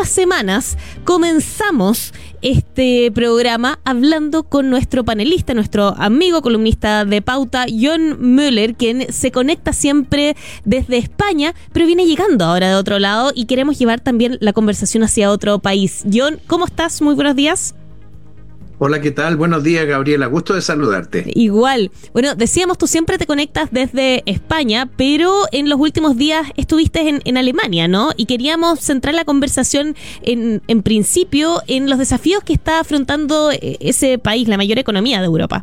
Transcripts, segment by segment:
las semanas comenzamos este programa hablando con nuestro panelista, nuestro amigo columnista de pauta, John Müller, quien se conecta siempre desde España, pero viene llegando ahora de otro lado y queremos llevar también la conversación hacia otro país. John, ¿cómo estás? Muy buenos días. Hola, ¿qué tal? Buenos días, Gabriela. Gusto de saludarte. Igual. Bueno, decíamos, tú siempre te conectas desde España, pero en los últimos días estuviste en, Alemania, ¿no? Y queríamos centrar la conversación en, en principio en los desafíos que está afrontando eh, ese país, la mayor economía de Europa.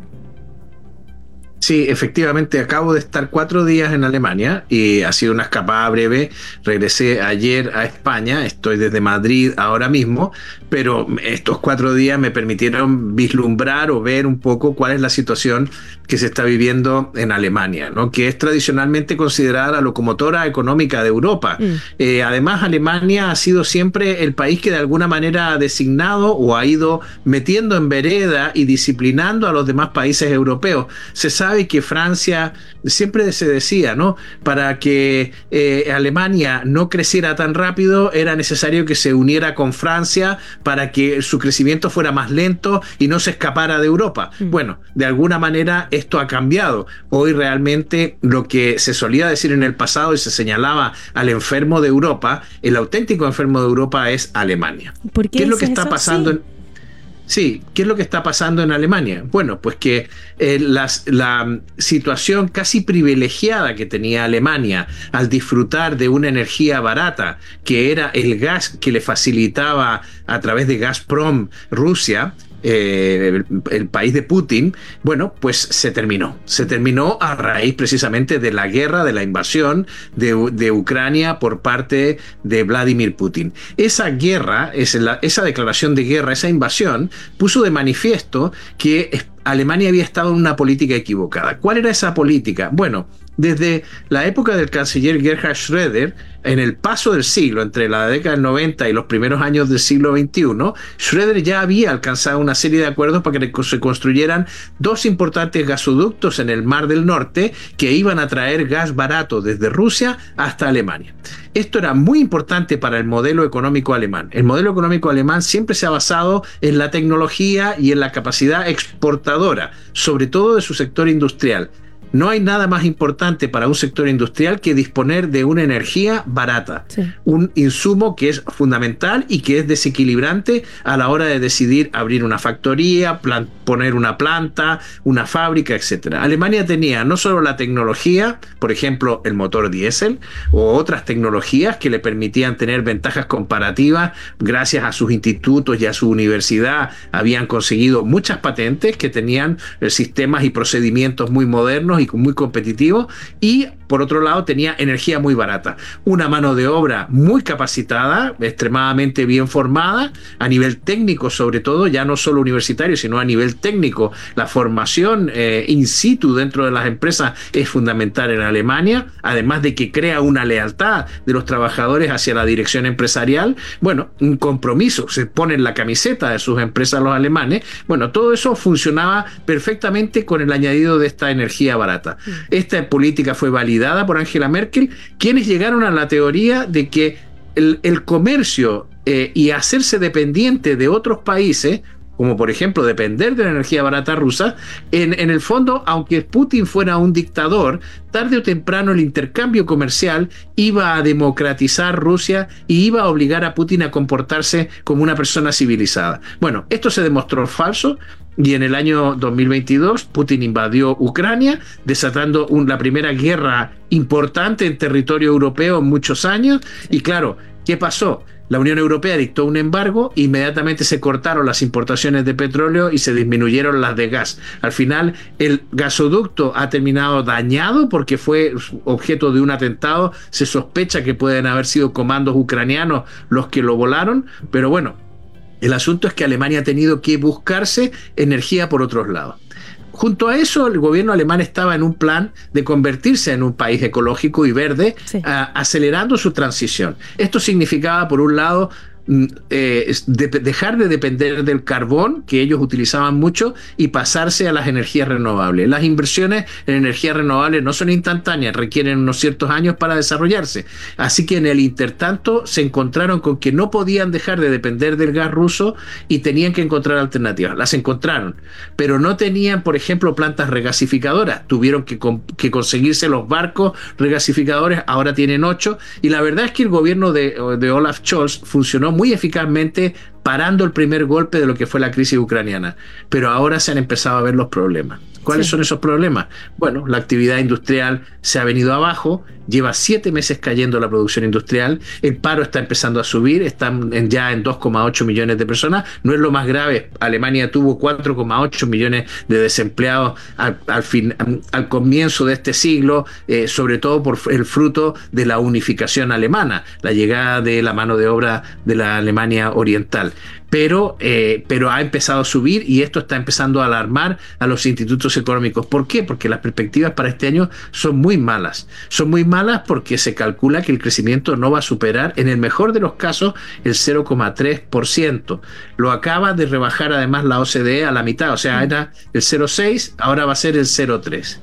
Sí, efectivamente, acabo de estar cuatro días en Alemania y ha sido una escapada breve. Regresé ayer a España, estoy desde Madrid ahora mismo, pero estos cuatro días me permitieron vislumbrar o ver un poco cuál es la situación que se está viviendo en Alemania, ¿no? que es tradicionalmente considerada la locomotora económica de Europa. Mm. Eh, además, Alemania ha sido siempre el país que de alguna manera ha designado o ha ido metiendo en vereda y disciplinando a los demás países europeos. Se sabe sabe que Francia, siempre se decía, ¿no? Para que eh, Alemania no creciera tan rápido, era necesario que se uniera con Francia para que su crecimiento fuera más lento y no se escapara de Europa. Mm. Bueno, de alguna manera esto ha cambiado. Hoy realmente lo que se solía decir en el pasado y se señalaba al enfermo de Europa, el auténtico enfermo de Europa es Alemania. qué, es lo que está pasando en Sí, ¿qué es lo que está pasando en Alemania? Bueno, pues que eh, la situación casi privilegiada que tenía Alemania al disfrutar de una energía barata, que era el gas que le facilitaba a través de Gazprom Rusia, eh, el, país de Putin, bueno, pues se terminó. Se terminó a raíz precisamente de la guerra, de la invasión de, Ucrania por parte de Vladimir Putin. Esa guerra, esa declaración de guerra, esa invasión, puso de manifiesto que Alemania había estado en una política equivocada. ¿Cuál era esa política? Bueno, desde la época del canciller Gerhard Schröder, en el paso del siglo, entre la década del 90 y los primeros años del siglo XXI, Schröder ya había alcanzado una serie de acuerdos para que se construyeran dos importantes gasoductos en el Mar del Norte que iban a traer gas barato desde Rusia hasta Alemania. Esto era muy importante para el modelo económico alemán. El modelo económico alemán siempre se ha basado en la tecnología y en la capacidad exportadora, sobre todo de su sector industrial. No hay nada más importante para un sector industrial que disponer de una energía barata, un insumo que es fundamental y que es desequilibrante a la hora de decidir abrir una factoría, poner una planta, una fábrica, etc. Alemania tenía no solo la tecnología, por ejemplo, el motor diésel o otras tecnologías que le permitían tener ventajas comparativas gracias a sus institutos y a su universidad habían conseguido muchas patentes que tenían eh, sistemas y procedimientos muy modernos y muy competitivo y por otro lado tenía energía muy barata, una mano de obra muy capacitada, extremadamente bien formada, a nivel técnico sobre todo, ya no solo universitario, sino a nivel técnico. La formación eh, in situ dentro de las empresas es fundamental en Alemania, además de que crea una lealtad de los trabajadores hacia la dirección empresarial, bueno, un compromiso, se ponen la camiseta de sus empresas los alemanes, bueno, todo eso funcionaba perfectamente con el añadido de esta energía barata. Esta política fue validada por Angela Merkel, quienes llegaron a la teoría de que el, comercio eh, y hacerse dependiente de otros países, como por ejemplo depender de la energía barata rusa, en, el fondo, aunque Putin fuera un dictador, tarde o temprano el intercambio comercial iba a democratizar Rusia y iba a obligar a Putin a comportarse como una persona civilizada. Bueno, esto se demostró falso. Y en el año 2022 Putin invadió Ucrania, desatando la primera guerra importante en territorio europeo en muchos años. Y claro, ¿qué pasó? La Unión Europea dictó un embargo, inmediatamente se cortaron las importaciones de petróleo y se disminuyeron las de gas. Al final, el gasoducto ha terminado dañado porque fue objeto de un atentado. Se sospecha que pueden haber sido comandos ucranianos los que lo volaron, pero bueno, el asunto es que Alemania ha tenido que buscarse energía por otros lados. Junto a eso, el gobierno alemán estaba en un plan de convertirse en un país ecológico y verde, acelerando su transición. Esto significaba, por un lado, mm, eh, dejar de depender del carbón, que ellos utilizaban mucho, y pasarse a las energías renovables. Las inversiones en energías renovables no son instantáneas, requieren unos ciertos años para desarrollarse. Así que en el intertanto se encontraron con que no podían dejar de depender del gas ruso y tenían que encontrar alternativas. Las encontraron, pero no tenían, por ejemplo, plantas regasificadoras. Tuvieron que, que conseguirse los barcos regasificadores, ahora tienen ocho, y la verdad es que el gobierno de, de Olaf Scholz funcionó muy eficazmente parando el primer golpe de lo que fue la crisis ucraniana. Pero ahora se han empezado a ver los problemas. ¿Cuáles son esos problemas? Bueno, la actividad industrial se ha venido abajo, lleva siete meses cayendo la producción industrial, el paro está empezando a subir, están ya en 2,8 millones de personas, no es lo más grave, Alemania tuvo 4,8 millones de desempleados al, fin, al comienzo de este siglo, eh, sobre todo por el fruto de la unificación alemana, la llegada de la mano de obra de la Alemania oriental pero, eh, pero ha empezado a subir y esto está empezando a alarmar a los institutos económicos. ¿Por qué? Porque las perspectivas para este año son muy malas. Son muy malas porque se calcula que el crecimiento no va a superar, en el mejor de los casos, el 0,3%. Lo acaba de rebajar además la OCDE a la mitad, o sea, era el 0,6, ahora va a ser el 0,3.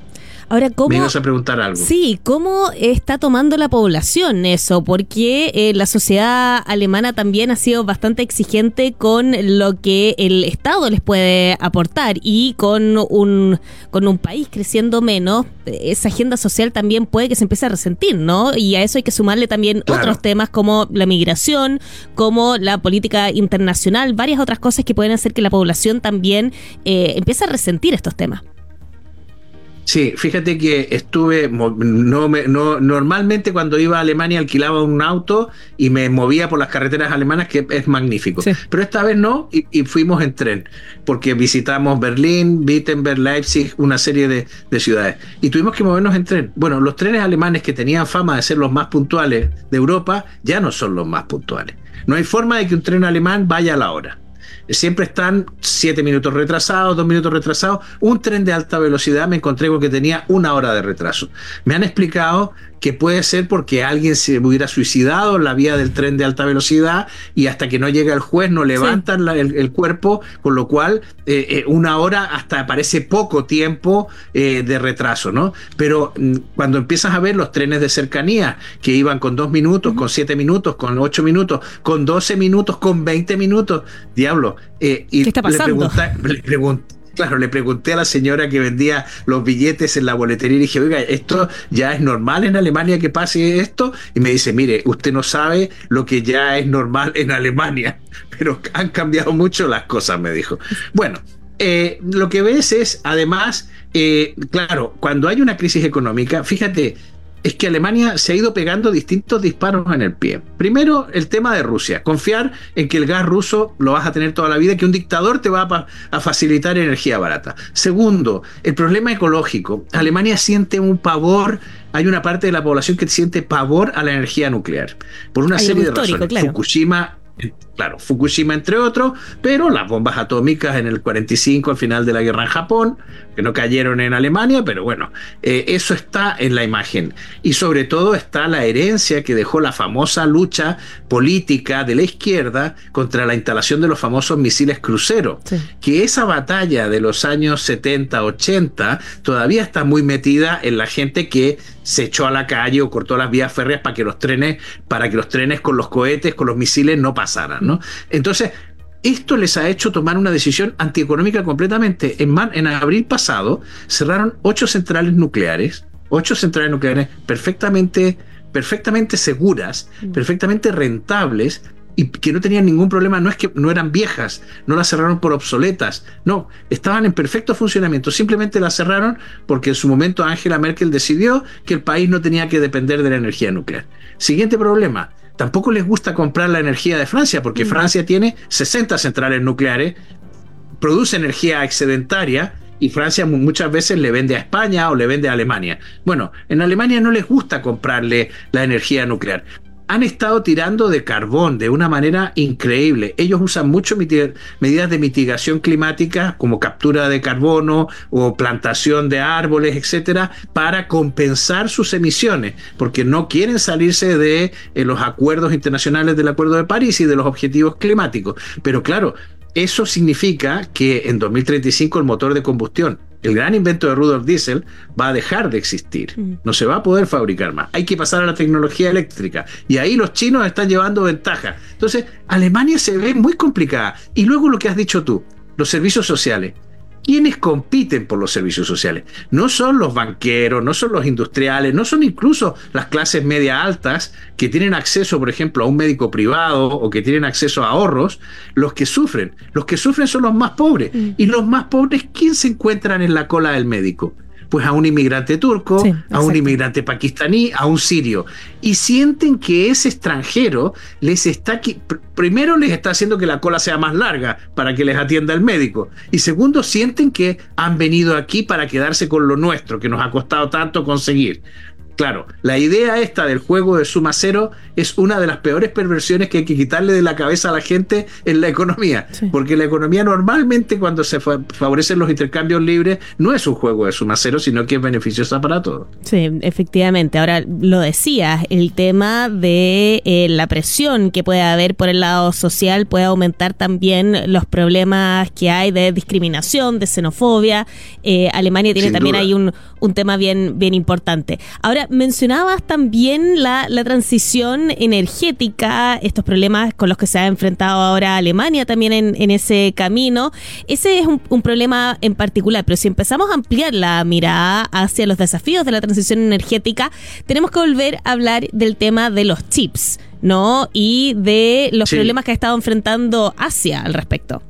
Ahora, ¿cómo, Me ibas a preguntar algo. Sí, ¿cómo está tomando la población eso? Porque eh, la sociedad alemana también ha sido bastante exigente con lo que el Estado les puede aportar y con un, con un país creciendo menos, esa agenda social también puede que se empiece a resentir, ¿no? Y a eso hay que sumarle también otros temas como la migración, como la política internacional, varias otras cosas que pueden hacer que la población también eh, empiece a resentir estos temas. Sí, fíjate que estuve, no, no, normalmente cuando iba a Alemania alquilaba un auto y me movía por las carreteras alemanas, que es magnífico. Pero esta vez no, y, fuimos en tren, porque visitamos Berlín, Wittenberg, Leipzig, una serie de, de, ciudades. Y tuvimos que movernos en tren. Bueno, los trenes alemanes que tenían fama de ser los más puntuales de Europa, ya no son los más puntuales. No hay forma de que un tren alemán vaya a la hora siempre están siete minutos retrasados, dos minutos retrasados. Un tren de alta velocidad me encontré con que tenía una hora de retraso. Me han explicado que puede ser porque alguien se hubiera suicidado en la vía del tren de alta velocidad y hasta que no llega el juez no levantan el, cuerpo, con lo cual eh, eh, una hora hasta parece poco tiempo eh, de retraso, ¿no? Pero mm, cuando empiezas a ver los trenes de cercanía que iban con dos minutos, con siete minutos, con ocho minutos, con doce minutos, con veinte minutos, diablo. y ¿Qué está pasando? Le, Claro, le pregunté a la señora que vendía los billetes en la boletería y dije, oiga, ¿esto ya es normal en Alemania que pase esto? Y me dice, mire, usted no sabe lo que ya es normal en Alemania, pero han cambiado mucho las cosas, me dijo. Bueno, eh, lo que ves es, además, eh, claro, cuando hay una crisis económica, fíjate, es que Alemania se ha ido pegando distintos disparos en el pie. Primero, el tema de Rusia. Confiar en que el gas ruso lo vas a tener toda la vida, que un dictador te va a, facilitar energía barata. Segundo, el problema ecológico. Alemania siente un pavor hay una parte de la población que siente pavor a la energía nuclear. Por una serie de razones. Fukushima claro, Fukushima entre otros, pero las bombas atómicas en el 45 al final de la guerra en Japón, que no cayeron en Alemania, pero bueno, eh, eso está en la imagen. Y sobre todo está la herencia que dejó la famosa lucha política de la izquierda contra la instalación de los famosos misiles cruceros, que esa batalla de los años 70-80 todavía está muy metida en la gente que se echó a la calle o cortó las vías férreas para que los trenes, para que los trenes con los cohetes, con los misiles no pasaran, ¿no? Entonces, esto les ha hecho tomar una decisión antieconómica completamente. En, en abril pasado cerraron ocho centrales nucleares, ocho centrales nucleares perfectamente, perfectamente seguras, mm. perfectamente rentables, y que no tenían ningún problema, no es que no eran viejas, no las cerraron por obsoletas, no, estaban en perfecto funcionamiento, simplemente las cerraron porque en su momento Angela Merkel decidió que el país no tenía que depender de la energía nuclear. Siguiente problema, tampoco les gusta comprar la energía de Francia porque Francia tiene 60 centrales nucleares, produce energía excedentaria, y Francia muchas veces le vende a España o le vende a Alemania. Bueno, en Alemania no les gusta comprarle la energía nuclear. Han estado tirando de carbón de una manera increíble. Ellos usan mucho medidas de mitigación climática como captura de carbono o plantación de árboles, etcétera, para compensar sus emisiones, porque no quieren salirse de eh, los acuerdos internacionales del Acuerdo de París y de los objetivos climáticos. Pero claro, eso significa que en 2035 el motor de combustión el gran invento de Rudolf Diesel va a dejar de existir. Mm. No se va a poder fabricar más. Hay que pasar a la tecnología eléctrica. Y ahí los chinos están llevando ventaja. Entonces, Alemania se ve muy complicada. Y luego lo que has dicho tú, los servicios sociales. ¿Quiénes compiten por los servicios sociales? No son los banqueros, no son los industriales, no son incluso las clases media altas que tienen acceso, por ejemplo, a un médico privado o que tienen acceso a ahorros, los que sufren. Los que sufren son los más pobres. Mm. Y los más pobres, ¿quién se encuentran en la cola del médico? Pues a un inmigrante turco, a un inmigrante pakistaní, a un sirio. Y sienten que ese extranjero les está, primero les está haciendo que la cola sea más larga para que les atienda el médico. Y segundo, sienten que han venido aquí para quedarse con lo nuestro, que nos ha costado tanto conseguir. Claro, la idea esta del juego de suma cero es una de las peores perversiones que hay que quitarle de la cabeza a la gente en la economía. Porque la economía normalmente cuando se favorecen los intercambios libres no es un juego de suma cero, sino que es beneficiosa para todos. Sí, efectivamente. Ahora lo decías, el tema de eh, la presión que puede haber por el lado social puede aumentar también los problemas que hay de discriminación, de xenofobia. Eh, Alemania tiene también ahí un, un tema bien, bien importante. Ahora, mencionabas también la, transición energética, estos problemas con los que se ha enfrentado ahora Alemania también en, ese camino. Ese es un, problema en particular, pero si empezamos a ampliar la mirada hacia los desafíos de la transición energética, tenemos que volver a hablar del tema de los chips, ¿no? Y de los problemas que ha estado enfrentando Asia al respecto.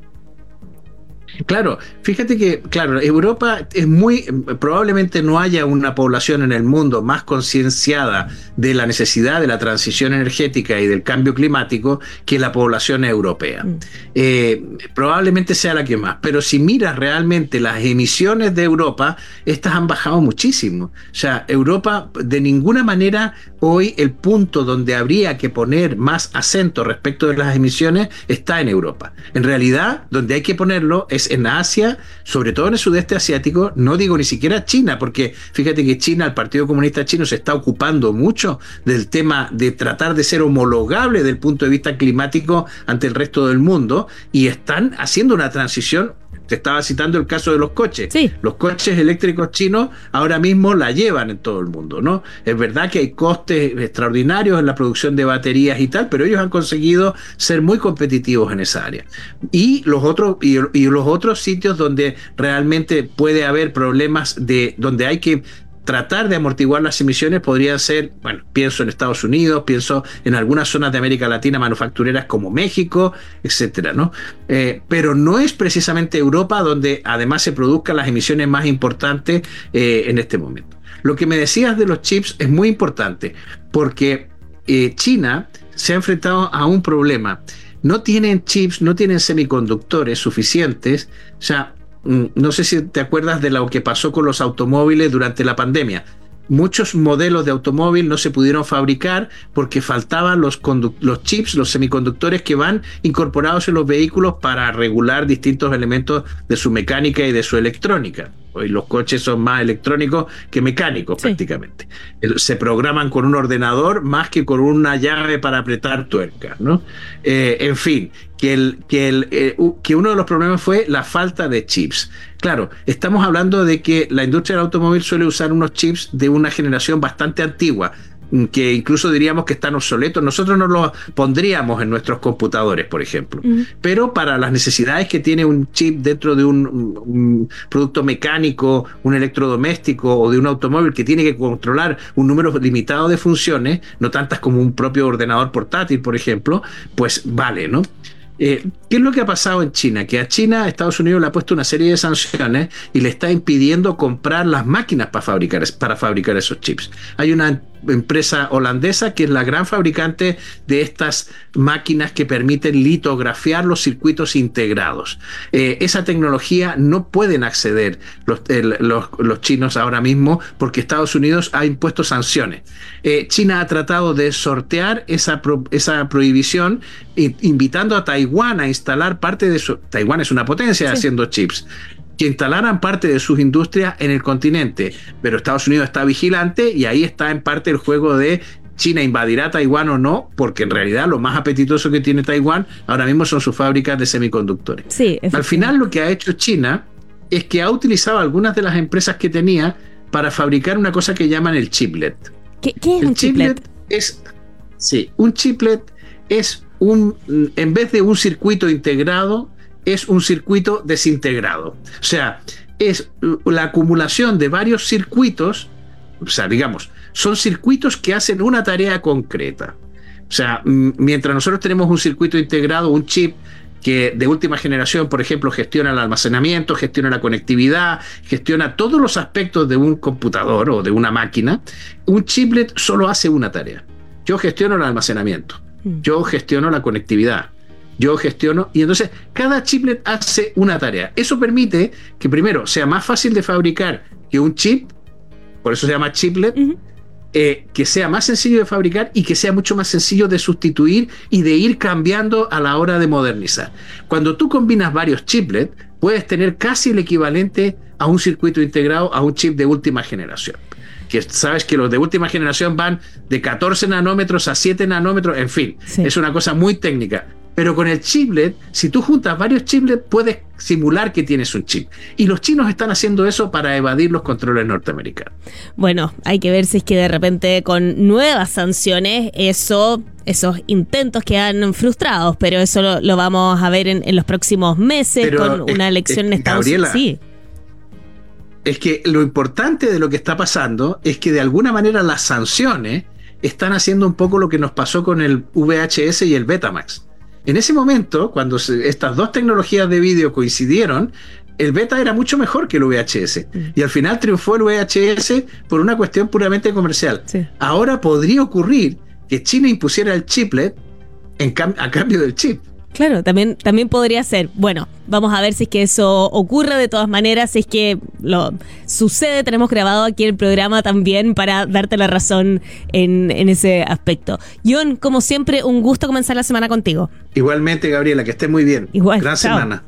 Claro, fíjate que, claro, Europa es muy, probablemente no haya una población en el mundo más concienciada de la necesidad de la transición energética y del cambio climático que la población europea. Mm. Eh, probablemente sea la que más, pero si miras realmente las emisiones de Europa, estas han bajado muchísimo. O sea, Europa de ninguna manera hoy el punto donde habría que poner más acento respecto de las emisiones está en Europa. En realidad, donde hay que ponerlo es en Asia, sobre todo en el sudeste asiático, no digo ni siquiera China, porque fíjate que China, el Partido Comunista Chino, se está ocupando mucho del tema de tratar de ser homologable desde el punto de vista climático ante el resto del mundo y están haciendo una transición te estaba citando el caso de los coches. Los coches eléctricos chinos ahora mismo la llevan en todo el mundo, ¿no? Es verdad que hay costes extraordinarios en la producción de baterías y tal, pero ellos han conseguido ser muy competitivos en esa área. Y los otros, y, y los otros sitios donde realmente puede haber problemas de donde hay que tratar de amortiguar las emisiones podría ser, bueno, pienso en Estados Unidos, pienso en algunas zonas de América Latina manufactureras como México, etcétera, ¿no? Eh, pero no es precisamente Europa donde además se produzcan las emisiones más importantes eh, en este momento. Lo que me decías de los chips es muy importante porque eh, China se ha enfrentado a un problema. No tienen chips, no tienen semiconductores suficientes, o sea, no sé si te acuerdas de lo que pasó con los automóviles durante la pandemia. Muchos modelos de automóvil no se pudieron fabricar porque faltaban los, los chips, los semiconductores que van incorporados en los vehículos para regular distintos elementos de su mecánica y de su electrónica. Hoy los coches son más electrónicos que mecánicos prácticamente. Se programan con un ordenador más que con una llave para apretar tuercas, ¿no? Eh, en fin, que, el, que, el, eh, que uno de los problemas fue la falta de chips. Claro, estamos hablando de que la industria del automóvil suele usar unos chips de una generación bastante antigua, que incluso diríamos que están obsoletos. Nosotros no los pondríamos en nuestros computadores, por ejemplo. Pero para las necesidades que tiene un chip dentro de un, producto mecánico, un electrodoméstico o de un automóvil que tiene que controlar un número limitado de funciones, no tantas como un propio ordenador portátil, por ejemplo, pues vale, ¿no? Eh, ¿Qué es lo que ha pasado en China? Que a China Estados Unidos le ha puesto una serie de sanciones y le está impidiendo comprar las máquinas para fabricar, para fabricar esos chips. Hay una empresa holandesa que es la gran fabricante de estas máquinas que permiten litografiar los circuitos integrados. Eh, esa tecnología no pueden acceder los, los, chinos ahora mismo porque Estados Unidos ha impuesto sanciones. Eh, China ha tratado de sortear esa, esa prohibición invitando a Taiwán a instalar parte de su... Taiwán es una potencia haciendo chips que instalaran parte de sus industrias en el continente. Pero Estados Unidos está vigilante y ahí está en parte el juego de China invadirá Taiwán o no, porque en realidad lo más apetitoso que tiene Taiwán ahora mismo son sus fábricas de semiconductores. Sí, Al final lo que ha hecho China es que ha utilizado algunas de las empresas que tenía para fabricar una cosa que llaman el chiplet. ¿Qué, es un chiplet? Es, sí, un chiplet es un, en vez de un circuito integrado, es un circuito desintegrado. O sea, es la acumulación de varios circuitos, o sea, digamos, son circuitos que hacen una tarea concreta. O sea, mientras nosotros tenemos un circuito integrado, un chip que de última generación, por ejemplo, gestiona el almacenamiento, gestiona la conectividad, gestiona todos los aspectos de un computador o de una máquina, un chiplet solo hace una tarea. Yo gestiono el almacenamiento, mm. yo gestiono la conectividad, yo gestiono y entonces cada chiplet hace una tarea. Eso permite que primero sea más fácil de fabricar que un chip, por eso se llama chiplet, eh, que sea más sencillo de fabricar y que sea mucho más sencillo de sustituir y de ir cambiando a la hora de modernizar. Cuando tú combinas varios chiplets, puedes tener casi el equivalente a un circuito integrado, a un chip de última generación que sabes que los de última generación van de 14 nanómetros a 7 nanómetros, en fin, es una cosa muy técnica. Pero con el chiplet, si tú juntas varios chiplets, puedes simular que tienes un chip. Y los chinos están haciendo eso para evadir los controles norteamericanos. Bueno, hay que ver si es que de repente con nuevas sanciones eso esos intentos quedan frustrados, pero eso lo, vamos a ver en, los próximos meses con una elección en Estados Unidos. Sí. Es que lo importante de lo que está pasando es que de alguna manera las sanciones están haciendo un poco lo que nos pasó con el VHS y el Betamax. En ese momento, cuando estas dos tecnologías de vídeo coincidieron, el beta era mucho mejor que el VHS. Mm. Y al final triunfó el VHS por una cuestión puramente comercial. Ahora podría ocurrir que China impusiera el chiplet a cambio del chip. Claro, también, también podría ser. Bueno, vamos a ver si es que eso ocurre de todas maneras, si es que lo sucede. Tenemos grabado aquí el programa también para darte la razón en, en ese aspecto. John, como siempre, un gusto comenzar la semana contigo. Igualmente, Gabriela, que estés muy bien. Igual. Gran semana.